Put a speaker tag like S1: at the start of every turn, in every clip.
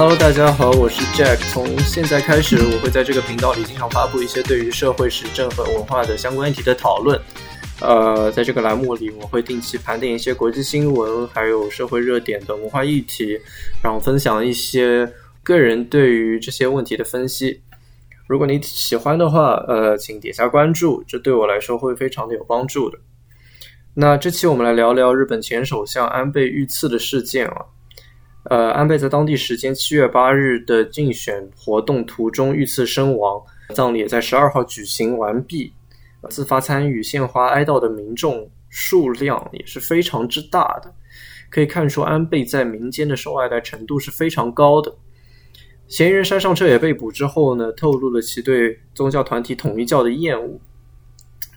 S1: Hello，大家好，我是 Jack。从现在开始，我会在这个频道里经常发布一些对于社会、时政和文化的相关议题的讨论。呃，在这个栏目里，我会定期盘点一些国际新闻，还有社会热点的文化议题，然后分享一些个人对于这些问题的分析。如果你喜欢的话，呃，请点下关注，这对我来说会非常的有帮助的。那这期我们来聊聊日本前首相安倍遇刺的事件啊。呃，安倍在当地时间七月八日的竞选活动途中遇刺身亡，葬礼也在十二号举行完毕。自发参与献花哀悼的民众数量也是非常之大的，可以看出安倍在民间的受爱戴程度是非常高的。嫌疑人山上彻也被捕之后呢，透露了其对宗教团体统一教的厌恶。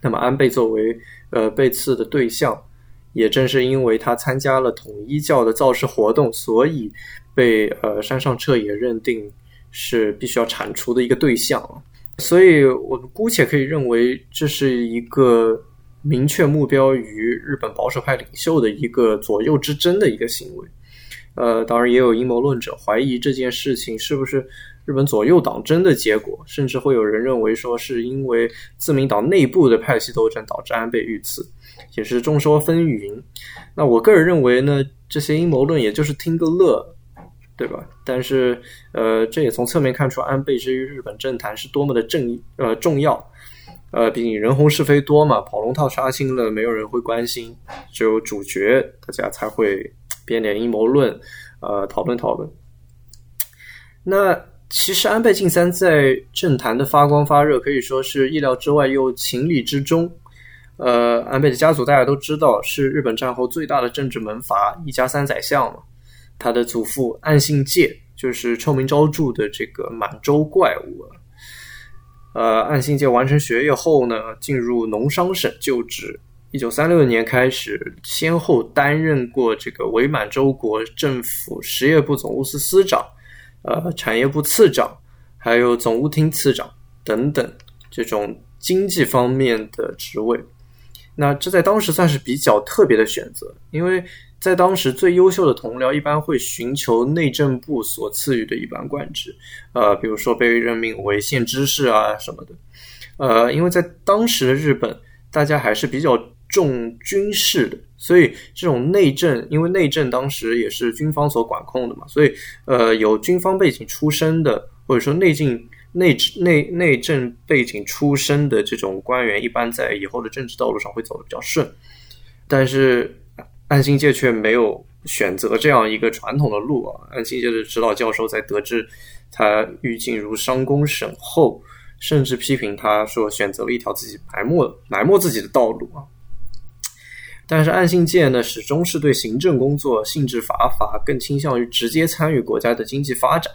S1: 那么，安倍作为呃被刺的对象。也正是因为他参加了统一教的造势活动，所以被呃山上彻也认定是必须要铲除的一个对象所以我们姑且可以认为这是一个明确目标于日本保守派领袖的一个左右之争的一个行为。呃，当然也有阴谋论者怀疑这件事情是不是日本左右党争的结果，甚至会有人认为说是因为自民党内部的派系斗争导致安倍遇刺。也是众说纷纭。那我个人认为呢，这些阴谋论也就是听个乐，对吧？但是，呃，这也从侧面看出安倍之于日本政坛是多么的正呃重要。呃，毕竟人红是非多嘛，跑龙套杀青了，没有人会关心，只有主角大家才会编点阴谋论，呃，讨论讨论。那其实安倍晋三在政坛的发光发热，可以说是意料之外又情理之中。呃，安倍的家族大家都知道是日本战后最大的政治门阀，一家三宰相嘛。他的祖父岸信介就是臭名昭著的这个满洲怪物。呃，岸信介完成学业后呢，进入农商省就职。一九三六年开始，先后担任过这个伪满洲国政府实业部总务司司长、呃产业部次长，还有总务厅次长等等这种经济方面的职位。那这在当时算是比较特别的选择，因为在当时最优秀的同僚一般会寻求内政部所赐予的一般官职，呃，比如说被任命为县知事啊什么的，呃，因为在当时的日本，大家还是比较重军事的，所以这种内政，因为内政当时也是军方所管控的嘛，所以呃，有军方背景出身的，或者说内政。内内内政背景出身的这种官员，一般在以后的政治道路上会走得比较顺，但是安信介却没有选择这样一个传统的路啊。安信介的指导教授在得知他欲进入商工省后，甚至批评他说选择了一条自己埋没埋没自己的道路啊。但是岸信介呢，始终是对行政工作性质乏乏，更倾向于直接参与国家的经济发展。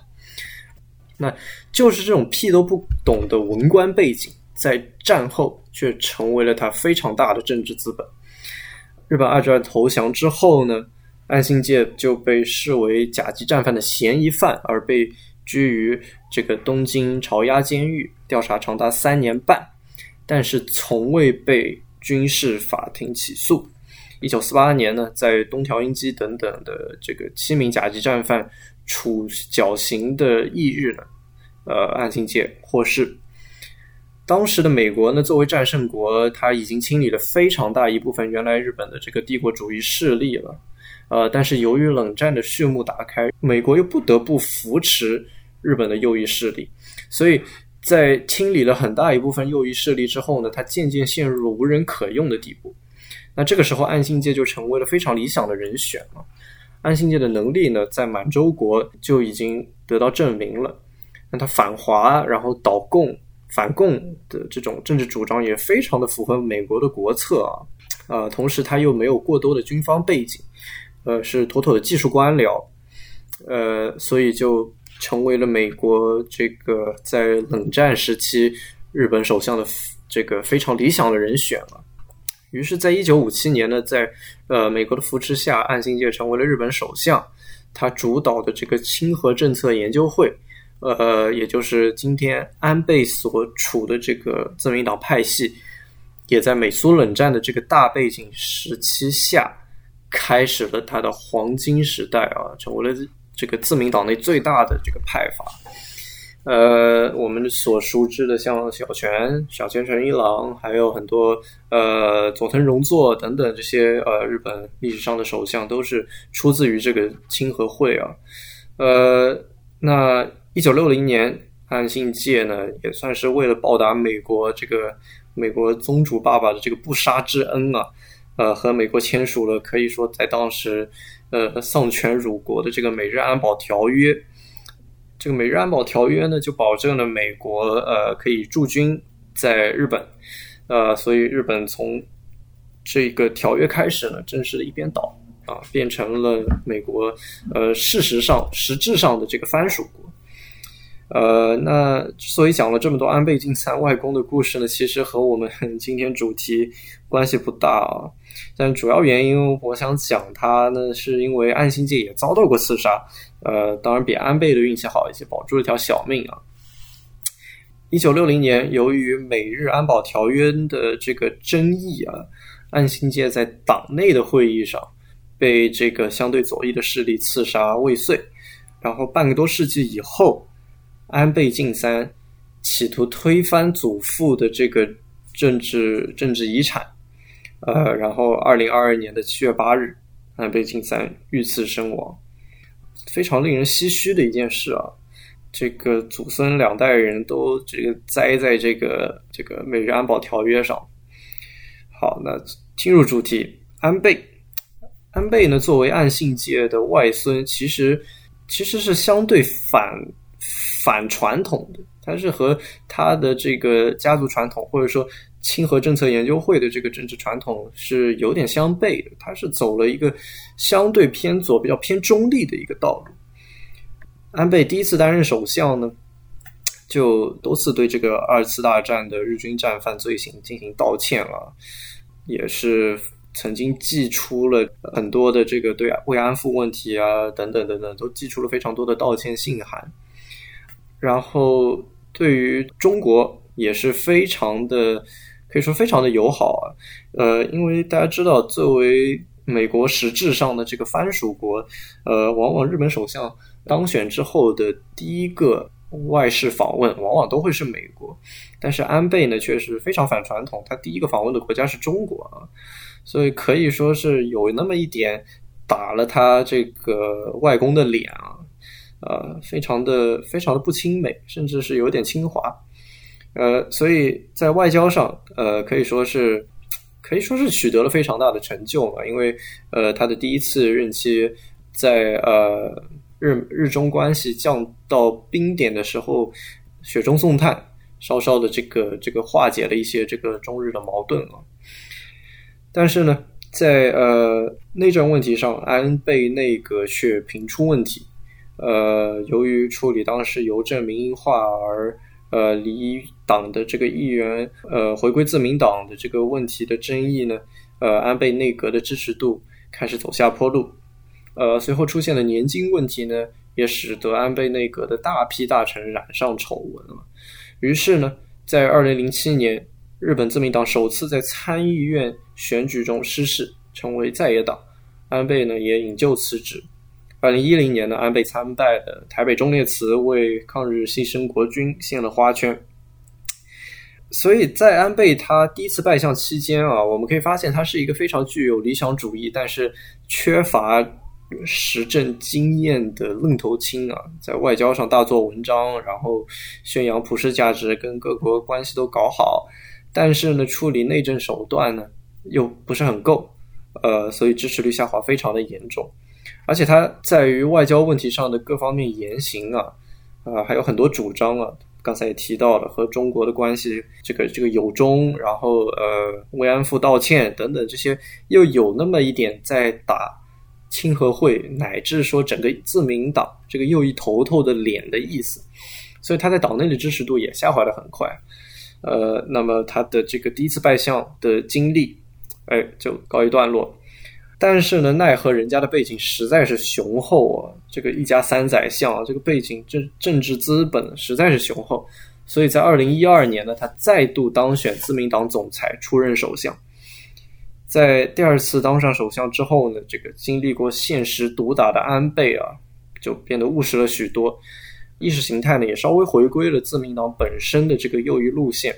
S1: 那就是这种屁都不懂的文官背景，在战后却成为了他非常大的政治资本。日本二战投降之后呢，岸信介就被视为甲级战犯的嫌疑犯，而被拘于这个东京朝押监狱，调查长达三年半，但是从未被军事法庭起诉。一九四八年呢，在东条英机等等的这个七名甲级战犯。处绞刑的翌日呢，呃，岸信介获释。当时的美国呢，作为战胜国，他已经清理了非常大一部分原来日本的这个帝国主义势力了。呃，但是由于冷战的序幕打开，美国又不得不扶持日本的右翼势力，所以在清理了很大一部分右翼势力之后呢，他渐渐陷入了无人可用的地步。那这个时候，岸信介就成为了非常理想的人选了。安信介的能力呢，在满洲国就已经得到证明了。那他反华，然后倒共、反共的这种政治主张也非常的符合美国的国策啊。呃，同时他又没有过多的军方背景，呃，是妥妥的技术官僚，呃，所以就成为了美国这个在冷战时期日本首相的这个非常理想的人选了。于是，在一九五七年呢，在呃美国的扶持下，岸信介成为了日本首相。他主导的这个亲和政策研究会，呃，也就是今天安倍所处的这个自民党派系，也在美苏冷战的这个大背景时期下，开始了他的黄金时代啊，成为了这个自民党内最大的这个派阀。呃，我们所熟知的像小泉、小泉纯一郎，还有很多呃佐藤荣作等等这些呃日本历史上的首相，都是出自于这个清和会啊。呃，那一九六零年，岸信介呢也算是为了报答美国这个美国宗主爸爸的这个不杀之恩啊，呃，和美国签署了可以说在当时呃丧权辱国的这个美日安保条约。这个美日安保条约呢，就保证了美国呃可以驻军在日本，呃，所以日本从这个条约开始呢，正式的一边倒啊，变成了美国呃事实上实质上的这个藩属国。呃，那之所以讲了这么多安倍晋三外公的故事呢，其实和我们 今天主题关系不大啊。但主要原因，我想讲他呢，是因为岸信介也遭到过刺杀。呃，当然比安倍的运气好一些，保住了条小命啊。一九六零年，由于美日安保条约的这个争议啊，岸信介在党内的会议上被这个相对左翼的势力刺杀未遂。然后半个多世纪以后，安倍晋三企图推翻祖父的这个政治政治遗产，呃，然后二零二二年的七月八日，安倍晋三遇刺身亡。非常令人唏嘘的一件事啊！这个祖孙两代人都这个栽在这个这个美日安保条约上。好，那进入主题，安倍，安倍呢，作为岸信介的外孙，其实其实是相对反反传统的，他是和他的这个家族传统，或者说。清和政策研究会的这个政治传统是有点相悖的，他是走了一个相对偏左、比较偏中立的一个道路。安倍第一次担任首相呢，就多次对这个二次大战的日军战犯罪行进行道歉啊，也是曾经寄出了很多的这个对慰安妇问题啊等等等等，都寄出了非常多的道歉信函。然后对于中国也是非常的。可以说非常的友好啊，呃，因为大家知道，作为美国实质上的这个藩属国，呃，往往日本首相当选之后的第一个外事访问，往往都会是美国。但是安倍呢，却是非常反传统，他第一个访问的国家是中国啊，所以可以说是有那么一点打了他这个外公的脸啊，呃，非常的非常的不亲美，甚至是有点侵华。呃，所以在外交上，呃，可以说是可以说是取得了非常大的成就嘛。因为呃，他的第一次任期在呃日日中关系降到冰点的时候，雪中送炭，稍稍的这个这个化解了一些这个中日的矛盾啊。但是呢，在呃内政问题上，安倍内阁却频出问题。呃，由于处理当时邮政民营化而。呃，离党的这个议员，呃，回归自民党的这个问题的争议呢，呃，安倍内阁的支持度开始走下坡路，呃，随后出现的年金问题呢，也使得安倍内阁的大批大臣染上丑闻了。于是呢，在二零零七年，日本自民党首次在参议院选举中失势，成为在野党，安倍呢也引咎辞职。二零一零年呢，安倍参拜的台北忠烈祠为抗日牺牲国军献了花圈。所以在安倍他第一次拜相期间啊，我们可以发现他是一个非常具有理想主义，但是缺乏实政经验的愣头青啊。在外交上大做文章，然后宣扬普世价值，跟各国关系都搞好，但是呢，处理内政手段呢又不是很够，呃，所以支持率下滑非常的严重。而且他在于外交问题上的各方面言行啊，啊，还有很多主张啊。刚才也提到了和中国的关系，这个这个有中，然后呃慰安妇道歉等等这些，又有那么一点在打清和会乃至说整个自民党这个右翼头头的脸的意思，所以他在党内的支持度也下滑的很快。呃，那么他的这个第一次拜相的经历，哎，就告一段落。但是呢，奈何人家的背景实在是雄厚啊！这个一家三宰相啊，这个背景政政治资本实在是雄厚，所以在二零一二年呢，他再度当选自民党总裁，出任首相。在第二次当上首相之后呢，这个经历过现实毒打的安倍啊，就变得务实了许多，意识形态呢也稍微回归了自民党本身的这个右翼路线。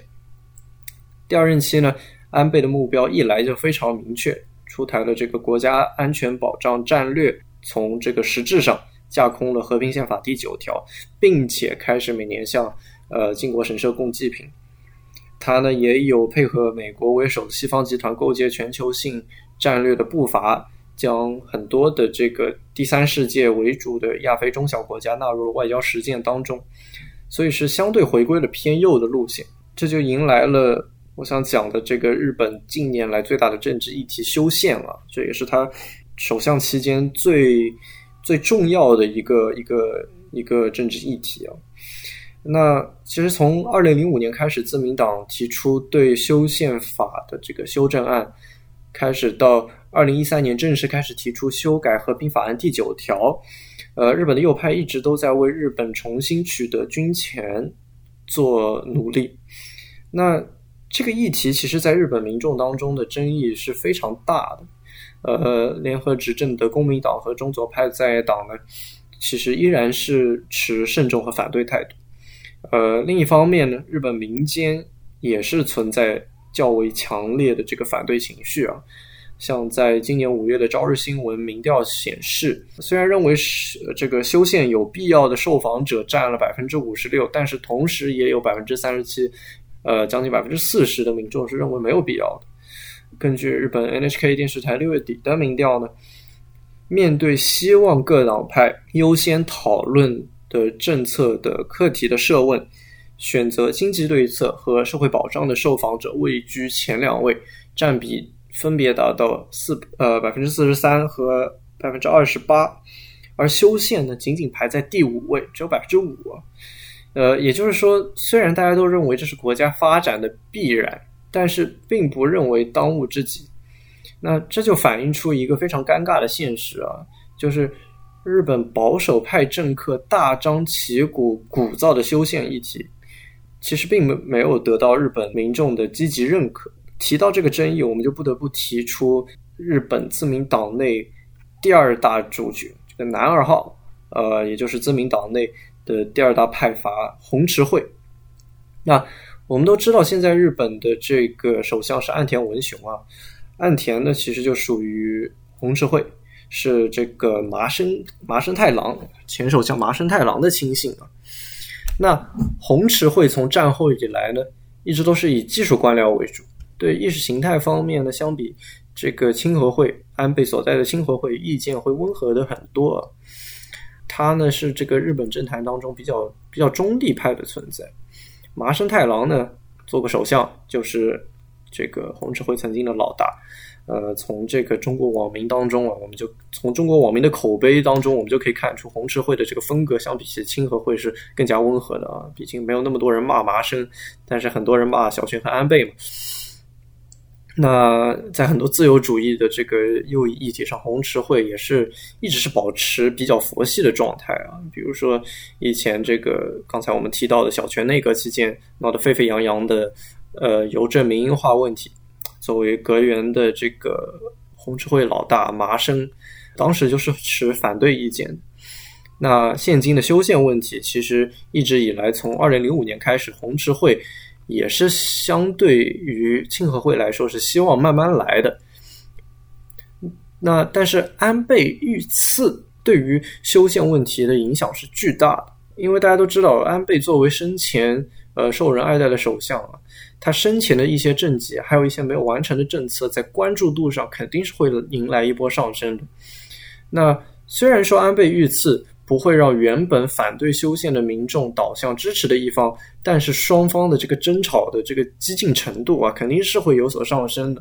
S1: 第二任期呢，安倍的目标一来就非常明确，出台了这个国家安全保障战略，从这个实质上架空了和平宪法第九条，并且开始每年向呃靖国神社供祭品。他呢也有配合美国为首的西方集团构建全球性战略的步伐，将很多的这个第三世界为主的亚非中小国家纳入了外交实践当中，所以是相对回归了偏右的路线，这就迎来了。我想讲的这个日本近年来最大的政治议题修宪啊，这也是他首相期间最最重要的一个一个一个政治议题啊。那其实从二零零五年开始，自民党提出对修宪法的这个修正案，开始到二零一三年正式开始提出修改和平法案第九条，呃，日本的右派一直都在为日本重新取得军权做努力。那这个议题其实，在日本民众当中的争议是非常大的。呃，联合执政的公民党和中左派在党呢，其实依然是持慎重和反对态度。呃，另一方面呢，日本民间也是存在较为强烈的这个反对情绪啊。像在今年五月的《朝日新闻》民调显示，虽然认为是这个修宪有必要的受访者占了百分之五十六，但是同时也有百分之三十七。呃，将近百分之四十的民众是认为没有必要的。根据日本 NHK 电视台六月底的民调呢，面对希望各党派优先讨论的政策的课题的设问，选择经济对策和社会保障的受访者位居前两位，占比分别达到四呃百分之四十三和百分之二十八，而修宪呢仅仅排在第五位，只有百分之五。呃，也就是说，虽然大家都认为这是国家发展的必然，但是并不认为当务之急。那这就反映出一个非常尴尬的现实啊，就是日本保守派政客大张旗鼓鼓噪的修宪议题，其实并没没有得到日本民众的积极认可。提到这个争议，我们就不得不提出日本自民党内第二大主角这个男二号，呃，也就是自民党内。的第二大派阀红池会，那我们都知道，现在日本的这个首相是岸田文雄啊。岸田呢，其实就属于红池会，是这个麻生麻生太郎前首相麻生太郎的亲信啊。那红池会从战后以来呢，一直都是以技术官僚为主，对意识形态方面呢，相比这个清和会安倍所在的清和会意见会温和的很多。他呢是这个日本政坛当中比较比较中立派的存在，麻生太郎呢做过首相，就是这个红池会曾经的老大。呃，从这个中国网民当中啊，我们就从中国网民的口碑当中，我们就可以看出红池会的这个风格相比起清和会是更加温和的啊。毕竟没有那么多人骂麻生，但是很多人骂小泉和安倍嘛。那在很多自由主义的这个右翼议题上，红池会也是一直是保持比较佛系的状态啊。比如说以前这个刚才我们提到的小泉内阁期间闹得沸沸扬扬的呃邮政民营化问题，作为阁员的这个红池会老大麻生，当时就是持反对意见。那现今的修宪问题，其实一直以来从二零零五年开始，红池会。也是相对于庆和会来说是希望慢慢来的。那但是安倍遇刺对于修宪问题的影响是巨大的，因为大家都知道安倍作为生前呃受人爱戴的首相啊，他生前的一些政绩，还有一些没有完成的政策，在关注度上肯定是会迎来一波上升的。那虽然说安倍遇刺。不会让原本反对修宪的民众倒向支持的一方，但是双方的这个争吵的这个激进程度啊，肯定是会有所上升的。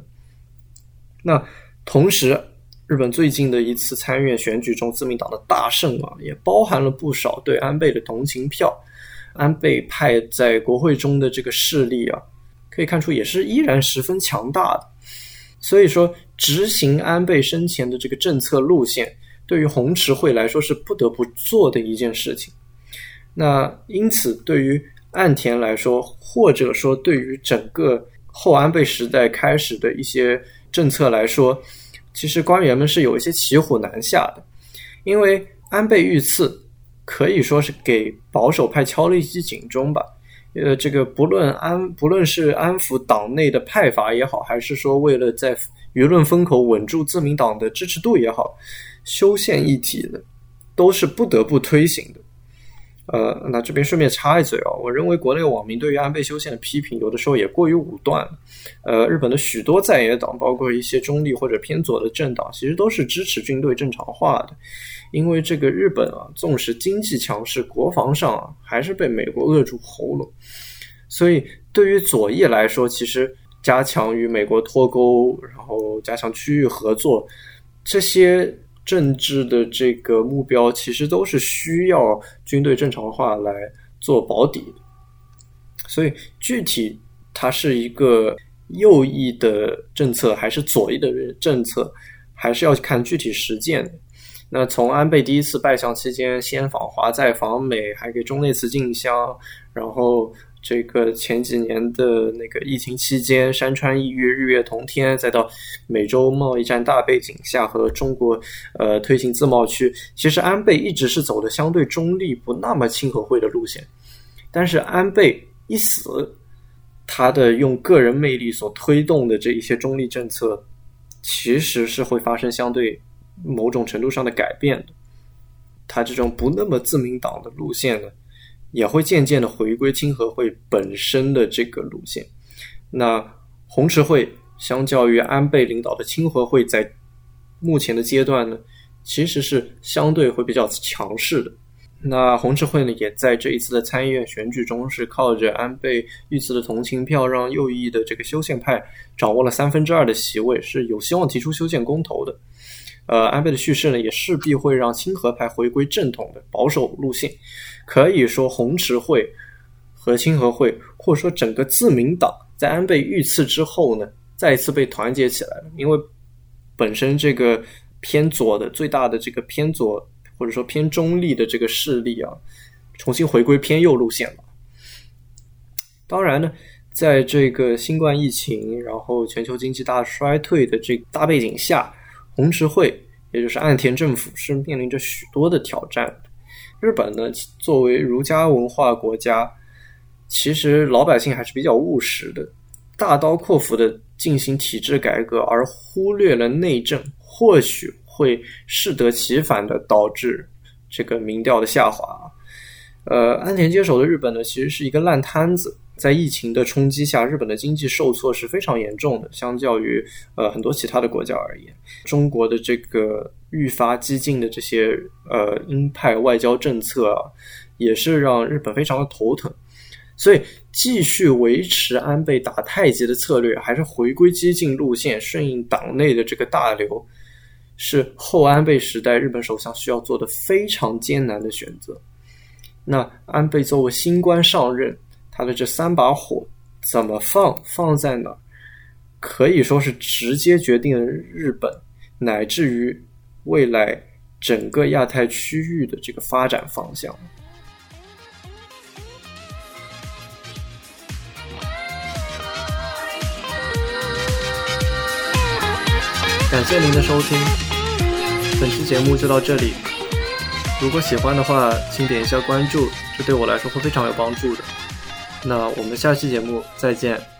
S1: 那同时，日本最近的一次参议院选举中，自民党的大胜啊，也包含了不少对安倍的同情票。安倍派在国会中的这个势力啊，可以看出也是依然十分强大的。所以说，执行安倍生前的这个政策路线。对于红池会来说是不得不做的一件事情。那因此，对于岸田来说，或者说对于整个后安倍时代开始的一些政策来说，其实官员们是有一些骑虎难下的。因为安倍遇刺可以说是给保守派敲了一记警钟吧。呃，这个不论安不论是安抚党内的派阀也好，还是说为了在舆论风口稳住自民党的支持度也好，修宪议题呢，都是不得不推行的。呃，那这边顺便插一嘴啊，我认为国内网民对于安倍修宪的批评，有的时候也过于武断。呃，日本的许多在野党，包括一些中立或者偏左的政党，其实都是支持军队正常化的。因为这个日本啊，纵使经济强势，国防上啊还是被美国扼住喉咙。所以对于左翼来说，其实加强与美国脱钩，然后加强区域合作，这些。政治的这个目标其实都是需要军队正常化来做保底，所以具体它是一个右翼的政策还是左翼的政策，还是要看具体实践。那从安倍第一次拜相期间，先访华再访美，还给中内慈进香，然后。这个前几年的那个疫情期间，山川异域，日月同天，再到美洲贸易战大背景下和中国呃推行自贸区，其实安倍一直是走的相对中立、不那么亲和会的路线。但是安倍一死，他的用个人魅力所推动的这一些中立政策，其实是会发生相对某种程度上的改变的。他这种不那么自民党的路线呢？也会渐渐的回归清和会本身的这个路线。那红池会相较于安倍领导的清和会，在目前的阶段呢，其实是相对会比较强势的。那红池会呢，也在这一次的参议院选举中，是靠着安倍遇刺的同情票，让右翼的这个修宪派掌握了三分之二的席位，是有希望提出修宪公投的。呃，安倍的去世呢，也势必会让亲和派回归正统的保守路线。可以说，红池会和清和会，或者说整个自民党，在安倍遇刺之后呢，再一次被团结起来了。因为本身这个偏左的最大的这个偏左，或者说偏中立的这个势力啊，重新回归偏右路线了。当然呢，在这个新冠疫情，然后全球经济大衰退的这大背景下。红池会，也就是岸田政府，是面临着许多的挑战。日本呢，作为儒家文化国家，其实老百姓还是比较务实的，大刀阔斧的进行体制改革，而忽略了内政，或许会适得其反的导致这个民调的下滑。呃，安田接手的日本呢，其实是一个烂摊子。在疫情的冲击下，日本的经济受挫是非常严重的。相较于呃很多其他的国家而言，中国的这个愈发激进的这些呃鹰派外交政策啊，也是让日本非常的头疼。所以，继续维持安倍打太极的策略，还是回归激进路线，顺应党内的这个大流，是后安倍时代日本首相需要做的非常艰难的选择。那安倍作为新官上任。他的这三把火怎么放，放在哪，可以说是直接决定了日本乃至于未来整个亚太区域的这个发展方向。感谢您的收听，本期节目就到这里。如果喜欢的话，请点一下关注，这对我来说会非常有帮助的。那我们下期节目再见。